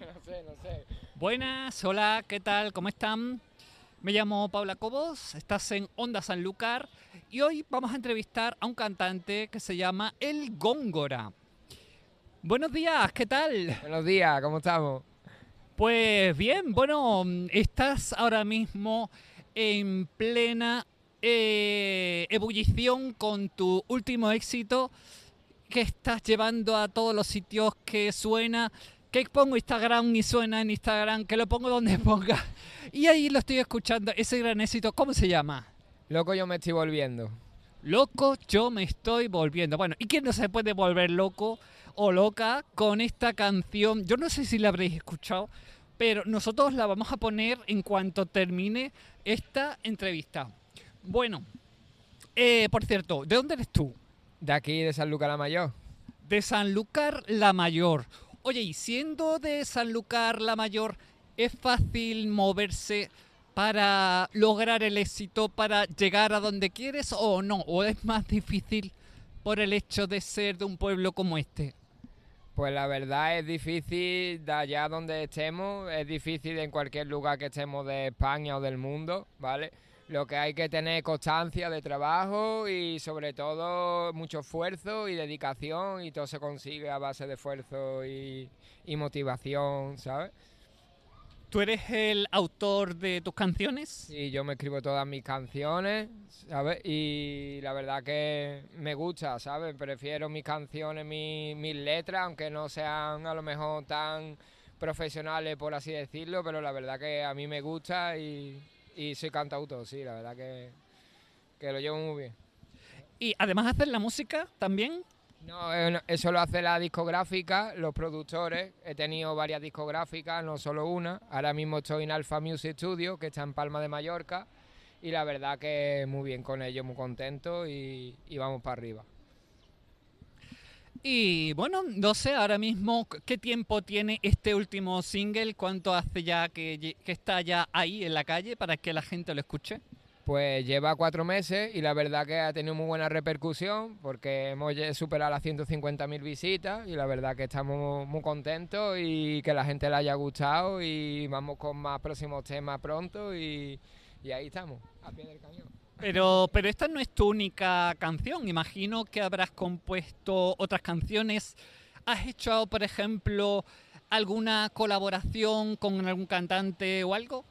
no sé, no sé. Buenas, hola, ¿qué tal? ¿Cómo están? Me llamo Paula Cobos, estás en Onda Sanlúcar y hoy vamos a entrevistar a un cantante que se llama El Góngora. Buenos días, ¿qué tal? Buenos días, ¿cómo estamos? Pues bien, bueno, estás ahora mismo en plena eh, ebullición con tu último éxito que estás llevando a todos los sitios que suena. Que pongo Instagram y suena en Instagram, que lo pongo donde ponga. Y ahí lo estoy escuchando, ese gran éxito, ¿cómo se llama? Loco, yo me estoy volviendo. Loco, yo me estoy volviendo. Bueno, ¿y quién no se puede volver loco o loca con esta canción? Yo no sé si la habréis escuchado, pero nosotros la vamos a poner en cuanto termine esta entrevista. Bueno, eh, por cierto, ¿de dónde eres tú? De aquí, de Sanlúcar la Mayor. De Sanlúcar la Mayor. Oye, y siendo de Sanlúcar la Mayor, ¿es fácil moverse para lograr el éxito, para llegar a donde quieres o no? ¿O es más difícil por el hecho de ser de un pueblo como este? Pues la verdad es difícil de allá donde estemos, es difícil en cualquier lugar que estemos de España o del mundo, ¿vale? Lo que hay que tener constancia de trabajo y sobre todo mucho esfuerzo y dedicación y todo se consigue a base de esfuerzo y, motivación, ¿sabes? ¿Tú eres el autor de tus canciones? Sí, yo me escribo todas mis canciones, ¿sabes? Y la verdad que me gusta, ¿sabes? Prefiero mis canciones, mis letras, aunque no sean a lo mejor tan profesionales, por así decirlo, pero la verdad que a mí me gusta y, y soy cantautor, sí, la verdad que, que lo llevo muy bien. ¿Y además hacer la música también? No, eso lo hace la discográfica, los productores. He tenido varias discográficas, no solo una. Ahora mismo estoy en Alpha Music Studio, que está en Palma de Mallorca. Y la verdad que muy bien con ellos, muy contento y, vamos para arriba. Y bueno, no sé ahora mismo qué tiempo tiene este último single, cuánto hace ya que, está ya ahí en la calle para que la gente lo escuche. Pues lleva cuatro meses y la verdad que ha tenido muy buena repercusión porque hemos superado las 150.000 visitas y la verdad que estamos muy contentos y que la gente le haya gustado y vamos con más próximos temas pronto y, ahí estamos, a pie del cañón. Pero, pero esta no es tu única canción, imagino que habrás compuesto otras canciones. ¿Has hecho, por ejemplo, alguna colaboración con algún cantante o algo?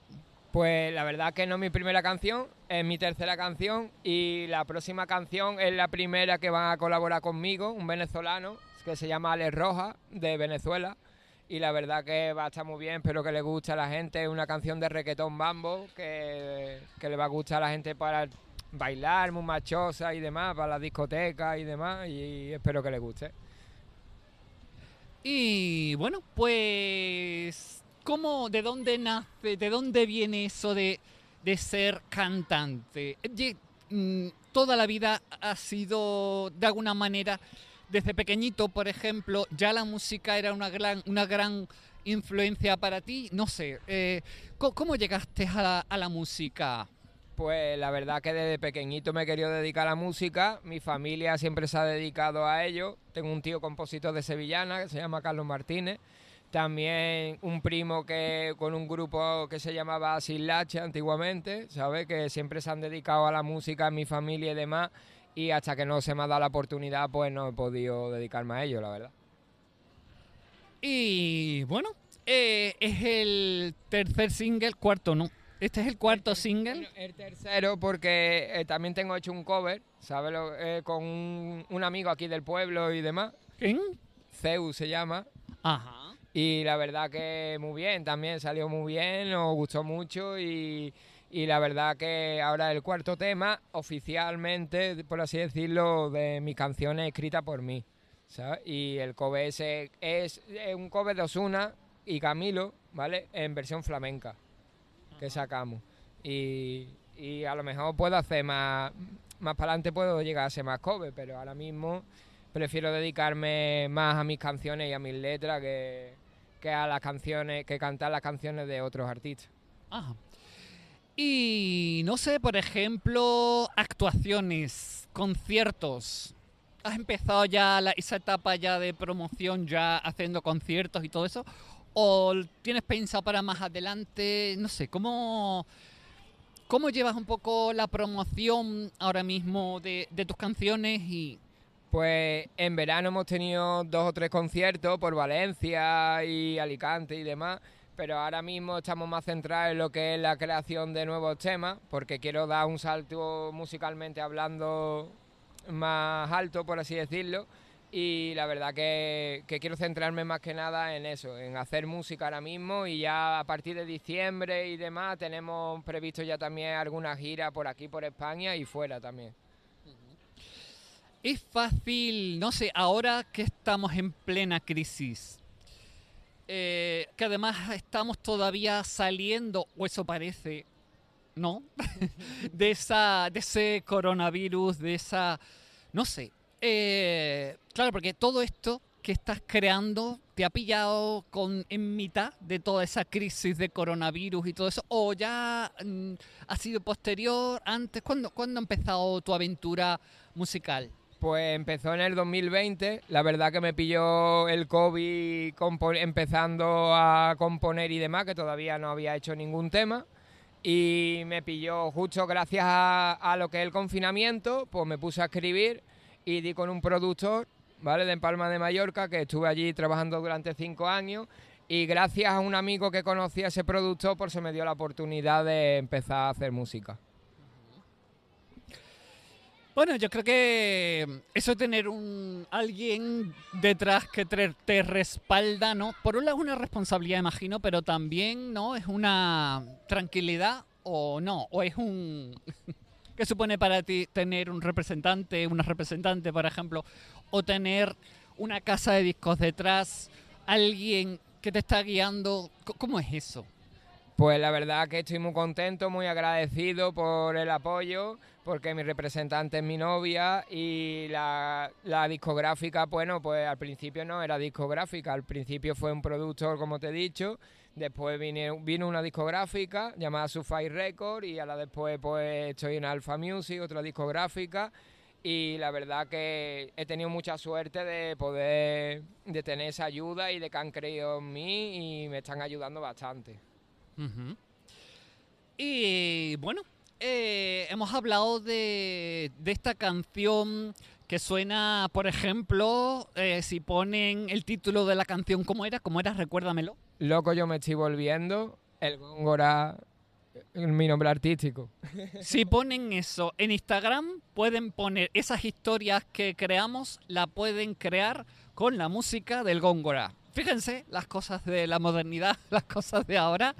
Pues la verdad que no es mi primera canción, es mi tercera canción y la próxima canción es la primera que van a colaborar conmigo, un venezolano que se llama Alex Roja de Venezuela y la verdad que va a estar muy bien, espero que le guste a la gente, es una canción de requetón bambo que, le va a gustar a la gente para bailar, muy machosa y demás, para la discoteca y demás y espero que le guste. Y bueno, pues ¿Cómo, de dónde nace, de dónde viene eso de, ser cantante? Mm, toda la vida ha sido, de alguna manera, desde pequeñito, por ejemplo, ya la música era una gran, una gran influencia para ti. No sé, eh, ¿cómo, llegaste a la, música? Pues la verdad que desde pequeñito me he querido dedicar a la música, mi familia siempre se ha dedicado a ello, tengo un tío compositor de Sevillana que se llama Carlos Martínez, también un primo que con un grupo que se llamaba Silache antiguamente, ¿sabes? Que siempre se han dedicado a la música, mi familia y demás. Y hasta que no se me ha dado la oportunidad, pues no he podido dedicarme a ello, la verdad. Y bueno, eh, es el tercer single, cuarto no. Este es el cuarto single. El tercero porque eh, también tengo hecho un cover, ¿sabes? Eh, con un, un, amigo aquí del pueblo y demás. ¿Quién? Zeus se llama. Ajá. Y la verdad que muy bien, también salió muy bien, nos gustó mucho y, la verdad que ahora el cuarto tema, oficialmente, por así decirlo, de mis canciones escritas por mí. Y el cover ese es, un cover de Osuna y Camilo, ¿vale? En versión flamenca que sacamos. Y, y a lo mejor puedo hacer más, más para adelante puedo llegar a ser más cover, pero ahora mismo prefiero dedicarme más a mis canciones y a mis letras que, a las canciones, que cantar las canciones de otros artistas. Ah. Y no sé, por ejemplo, actuaciones, conciertos. ¿Has empezado ya esa etapa ya de promoción, ya haciendo conciertos y todo eso? ¿O tienes pensado para más adelante? No sé, ¿cómo, cómo llevas un poco la promoción ahora mismo de, de tus canciones y pues en verano hemos tenido dos o tres conciertos por Valencia y Alicante y demás, pero ahora mismo estamos más centrados en lo que es la creación de nuevos temas, porque quiero dar un salto musicalmente hablando más alto, por así decirlo, y la verdad que, quiero centrarme más que nada en eso, en hacer música ahora mismo y ya a partir de diciembre y demás tenemos previsto ya también alguna gira por aquí, por España y fuera también. Es fácil, no sé, ahora que estamos en plena crisis, eh, que además estamos todavía saliendo, o eso parece, ¿no? de, esa, de ese coronavirus, de esa, no sé. Eh, claro, porque todo esto que estás creando te ha pillado con, en mitad de toda esa crisis de coronavirus y todo eso, o ya mm, ha sido posterior, antes, ¿cuándo, ¿cuándo ha empezado tu aventura musical? Pues empezó en el 2020, la verdad que me pilló el COVID empezando a componer y demás, que todavía no había hecho ningún tema. Y me pilló justo gracias a, lo que es el confinamiento, pues me puse a escribir y di con un productor, ¿vale? De Palma de Mallorca, que estuve allí trabajando durante cinco años. Y gracias a un amigo que conocía ese productor, pues se me dio la oportunidad de empezar a hacer música. Bueno, yo creo que eso de tener un alguien detrás que te, respalda, ¿no? Por un lado es una responsabilidad, imagino, pero también, ¿no? Es una tranquilidad o no, o es un... ¿Qué supone para ti tener un representante, una representante, por ejemplo, o tener una casa de discos detrás, alguien que te está guiando? ¿Cómo es eso? Pues la verdad que estoy muy contento, muy agradecido por el apoyo, porque mi representante es mi novia y la, discográfica, bueno, pues al principio no era discográfica, al principio fue un productor, como te he dicho, después vino una discográfica llamada Sufai Record y a la después pues estoy en Alpha Music, otra discográfica y la verdad que he tenido mucha suerte de poder de tener esa ayuda y de que han creído en mí y me están ayudando bastante. Y bueno, eh, hemos hablado de, esta canción que suena, por ejemplo, eh, si ponen el título de la canción, ¿cómo era? ¿Cómo era? Recuérdamelo. Loco, yo me estoy volviendo. El Góngora, mi nombre artístico. Si ponen eso en Instagram, pueden poner esas historias que creamos, la pueden crear con la música del Góngora. Fíjense las cosas de la modernidad, las cosas de ahora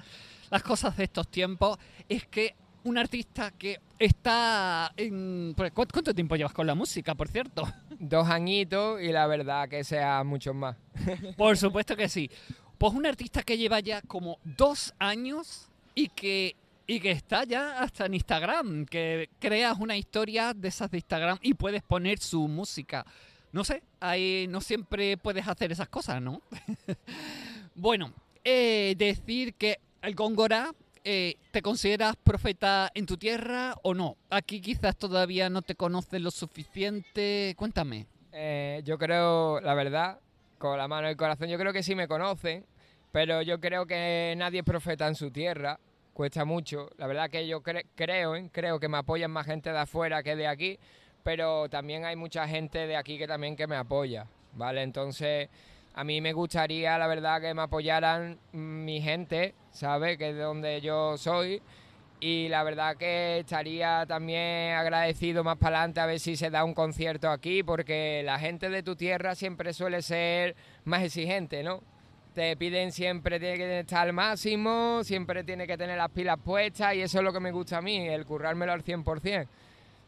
las cosas de estos tiempos es que un artista que está en... ¿Cuánto tiempo llevas con la música, por cierto? Dos añitos y la verdad que sea mucho más. Por supuesto que sí. Pues un artista que lleva ya como dos años y que, y que está ya hasta en Instagram, que creas una historia de esas de Instagram y puedes poner su música. No sé, ahí no siempre puedes hacer esas cosas, ¿no? bueno, eh, decir que el Góngora, eh, ¿te consideras profeta en tu tierra o no? Aquí quizás todavía no te conoces lo suficiente. Cuéntame. Eh, yo creo, la verdad, con la mano en el corazón, yo creo que sí me conocen, pero yo creo que nadie es profeta en su tierra. Cuesta mucho. La verdad que yo creo, ¿eh? creo que me apoyan más gente de afuera que de aquí, pero también hay mucha gente de aquí que también que me apoya, ¿vale? Entonces a mí me gustaría, la verdad, que me apoyaran mi gente, ¿sabes? Que es de donde yo soy. Y la verdad que estaría también agradecido más para adelante a ver si se da un concierto aquí, porque la gente de tu tierra siempre suele ser más exigente, ¿no? Te piden siempre tiene que estar al máximo, siempre tiene que tener las pilas puestas y eso es lo que me gusta a mí, el currármelo al 100%,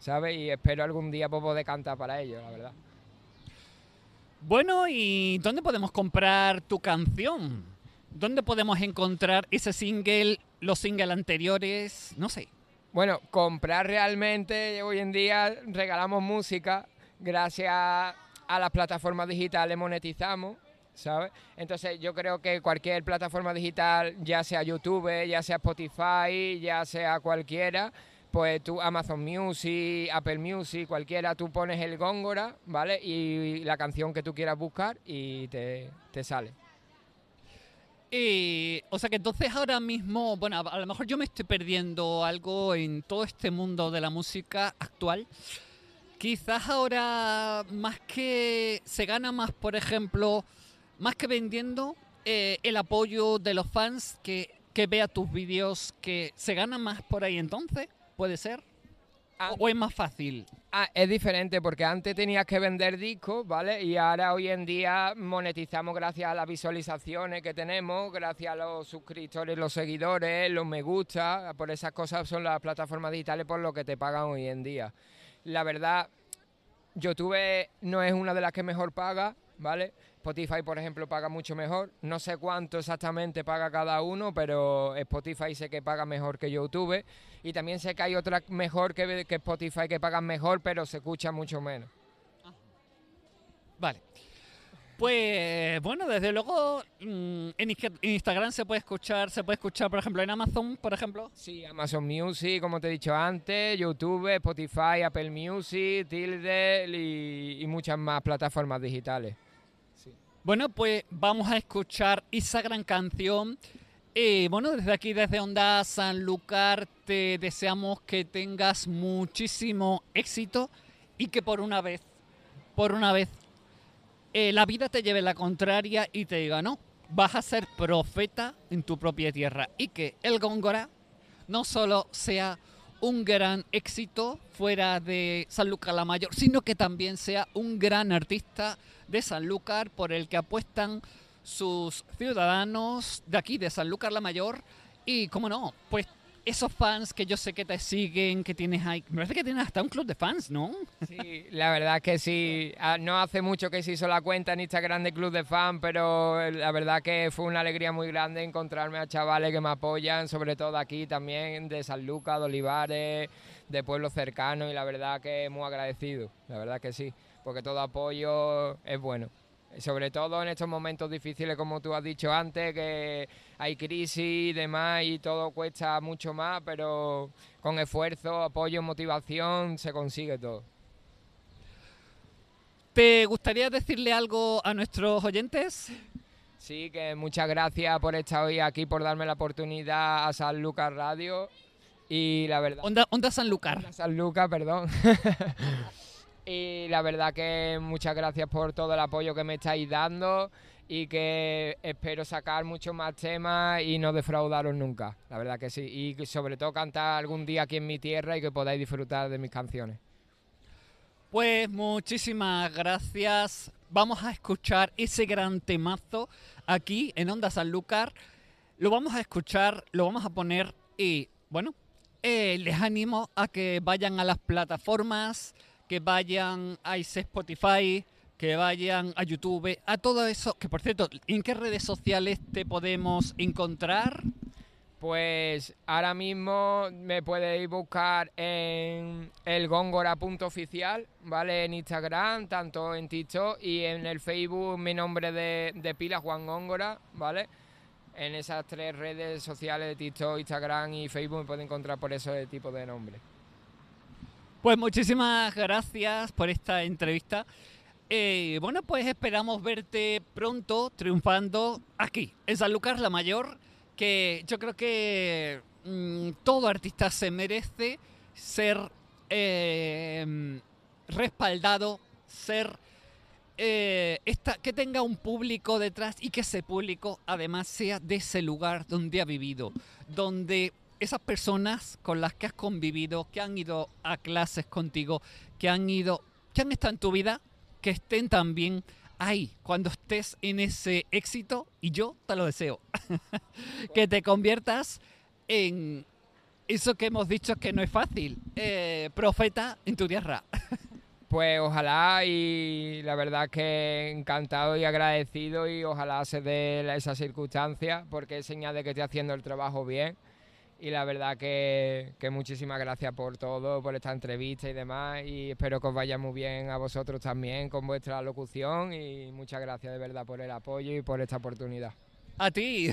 ¿sabes? Y espero algún día poder cantar para ellos, la verdad. Bueno, ¿y dónde podemos comprar tu canción? ¿Dónde podemos encontrar ese single, los singles anteriores? No sé. Bueno, comprar realmente, hoy en día regalamos música, gracias a las plataformas digitales monetizamos, ¿sabes? Entonces yo creo que cualquier plataforma digital, ya sea YouTube, ya sea Spotify, ya sea cualquiera, pues tú Amazon Music, Apple Music, cualquiera, tú pones el Góngora, ¿vale? Y la canción que tú quieras buscar y te, sale. Eh, o sea que entonces ahora mismo, bueno, a, a lo mejor yo me estoy perdiendo algo en todo este mundo de la música actual. Quizás ahora más que se gana más, por ejemplo, más que vendiendo eh, el apoyo de los fans que, que vea tus vídeos, que se gana más por ahí entonces, puede ser. Ah. ¿O es más fácil? Ah, es diferente porque antes tenías que vender discos, ¿vale? Y ahora hoy en día monetizamos gracias a las visualizaciones que tenemos, gracias a los suscriptores, los seguidores, los me gusta, por esas cosas son las plataformas digitales por lo que te pagan hoy en día. La verdad, YouTube no es una de las que mejor paga, ¿vale? Spotify, por ejemplo, paga mucho mejor. No sé cuánto exactamente paga cada uno, pero Spotify sé que paga mejor que YouTube. Y también sé que hay otra mejor que, que Spotify que pagan mejor, pero se escucha mucho menos. Vale. Pues bueno, desde luego mm, en Insta- en Instagram se puede escuchar, se puede escuchar, por ejemplo, en Amazon, por ejemplo. Sí, Amazon Music, como te he dicho antes, YouTube, Spotify, Apple Music, Tilde y, y muchas más plataformas digitales. Bueno, pues vamos a escuchar esa gran canción. Eh, bueno, desde aquí, desde Onda Sanlúcar, te deseamos que tengas muchísimo éxito y que por una vez, por una vez, eh, la vida te lleve la contraria y te diga, no, vas a ser profeta en tu propia tierra y que el Góngora no solo sea un gran éxito fuera de Sanlúcar la Mayor, sino que también sea un gran artista de Sanlúcar por el que apuestan sus ciudadanos de aquí, de Sanlúcar la Mayor. Y, como no, pues esos fans que yo sé que te siguen, que tienes ahí. Me parece que tienes hasta un club de fans, ¿no? Sí, la verdad que sí. Ah, No hace mucho que se hizo la cuenta en Instagram de Club de Fan, pero la verdad que fue una alegría muy grande encontrarme a chavales que me apoyan, sobre todo aquí también, de San Lucas, de Olivares, de pueblos cercanos, y la verdad que muy agradecido, la verdad que sí, porque todo apoyo es bueno. Sobre todo en estos momentos difíciles, como tú has dicho antes, que hay crisis y demás y todo cuesta mucho más, pero con esfuerzo, apoyo, motivación se consigue todo. ¿Te gustaría decirle algo a nuestros oyentes? Sí, que muchas gracias por estar hoy aquí, por darme la oportunidad a San Lucas Radio. Y la verdad. Onda, Onda Sanlúcar. A San Lucas, perdón. y la verdad que muchas gracias por todo el apoyo que me estáis dando y que espero sacar muchos más temas y no defraudaros nunca. La verdad que sí. Y sobre todo cantar algún día aquí en mi tierra y que podáis disfrutar de mis canciones. Pues muchísimas gracias. Vamos a escuchar ese gran temazo aquí en Onda Sanlúcar. Lo vamos a escuchar, lo vamos a poner y bueno, eh, les animo a que vayan a las plataformas, que vayan a Spotify, que vayan a YouTube, a todo eso. Que por cierto, ¿en qué redes sociales te podemos encontrar? Pues ahora mismo me podéis buscar en el góngora.oficial, ¿vale? En Instagram, tanto en TikTok y en el Facebook mi nombre de, de pila, Juan Góngora, ¿vale? En esas tres redes sociales de TikTok, Instagram y Facebook me pueden encontrar por ese tipo de nombre. Pues muchísimas gracias por esta entrevista. Eh, bueno, pues esperamos verte pronto triunfando aquí, en San Lucas la Mayor, que yo creo que mm, todo artista se merece ser eh, respaldado, ser eh, esta- que tenga un público detrás y que ese público además sea de ese lugar donde ha vivido, donde esas personas con las que has convivido, que han ido a clases contigo, que han ido, que han estado en tu vida, que estén también ahí cuando estés en ese éxito y yo te lo deseo, que te conviertas en eso que hemos dicho que no es fácil, eh, profeta en tu tierra. Pues ojalá y la verdad que encantado y agradecido y ojalá se dé esa circunstancia porque es señal de que estoy haciendo el trabajo bien y la verdad que, muchísimas gracias por todo, por esta entrevista y demás y espero que os vaya muy bien a vosotros también con vuestra locución y muchas gracias de verdad por el apoyo y por esta oportunidad. A ti.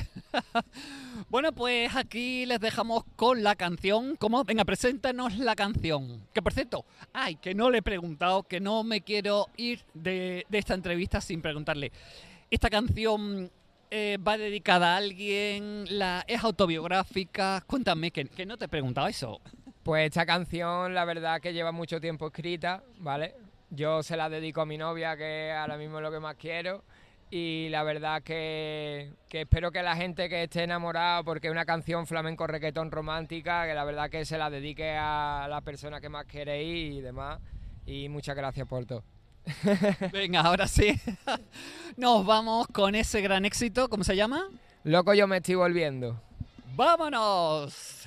bueno, pues aquí les dejamos con la canción. ¿Cómo? Venga, preséntanos la canción. Que por cierto, ay, que no le he preguntado, que no me quiero ir de esta entrevista sin preguntarle. Esta canción eh, va dedicada a alguien, es autobiográfica. Cuéntame, que, no te he preguntado eso. Pues esta canción, la verdad que lleva mucho tiempo escrita, ¿vale? Yo se la dedico a mi novia, que ahora mismo es lo que más quiero. Y la verdad que, que espero que la gente que esté enamorada, porque es una canción flamenco requetón romántica, que la verdad que se la dedique a la persona que más queréis y demás. Y muchas gracias por todo. Venga, ahora sí. Nos vamos con ese gran éxito. ¿Cómo se llama? Loco, yo me estoy volviendo. ¡Vámonos!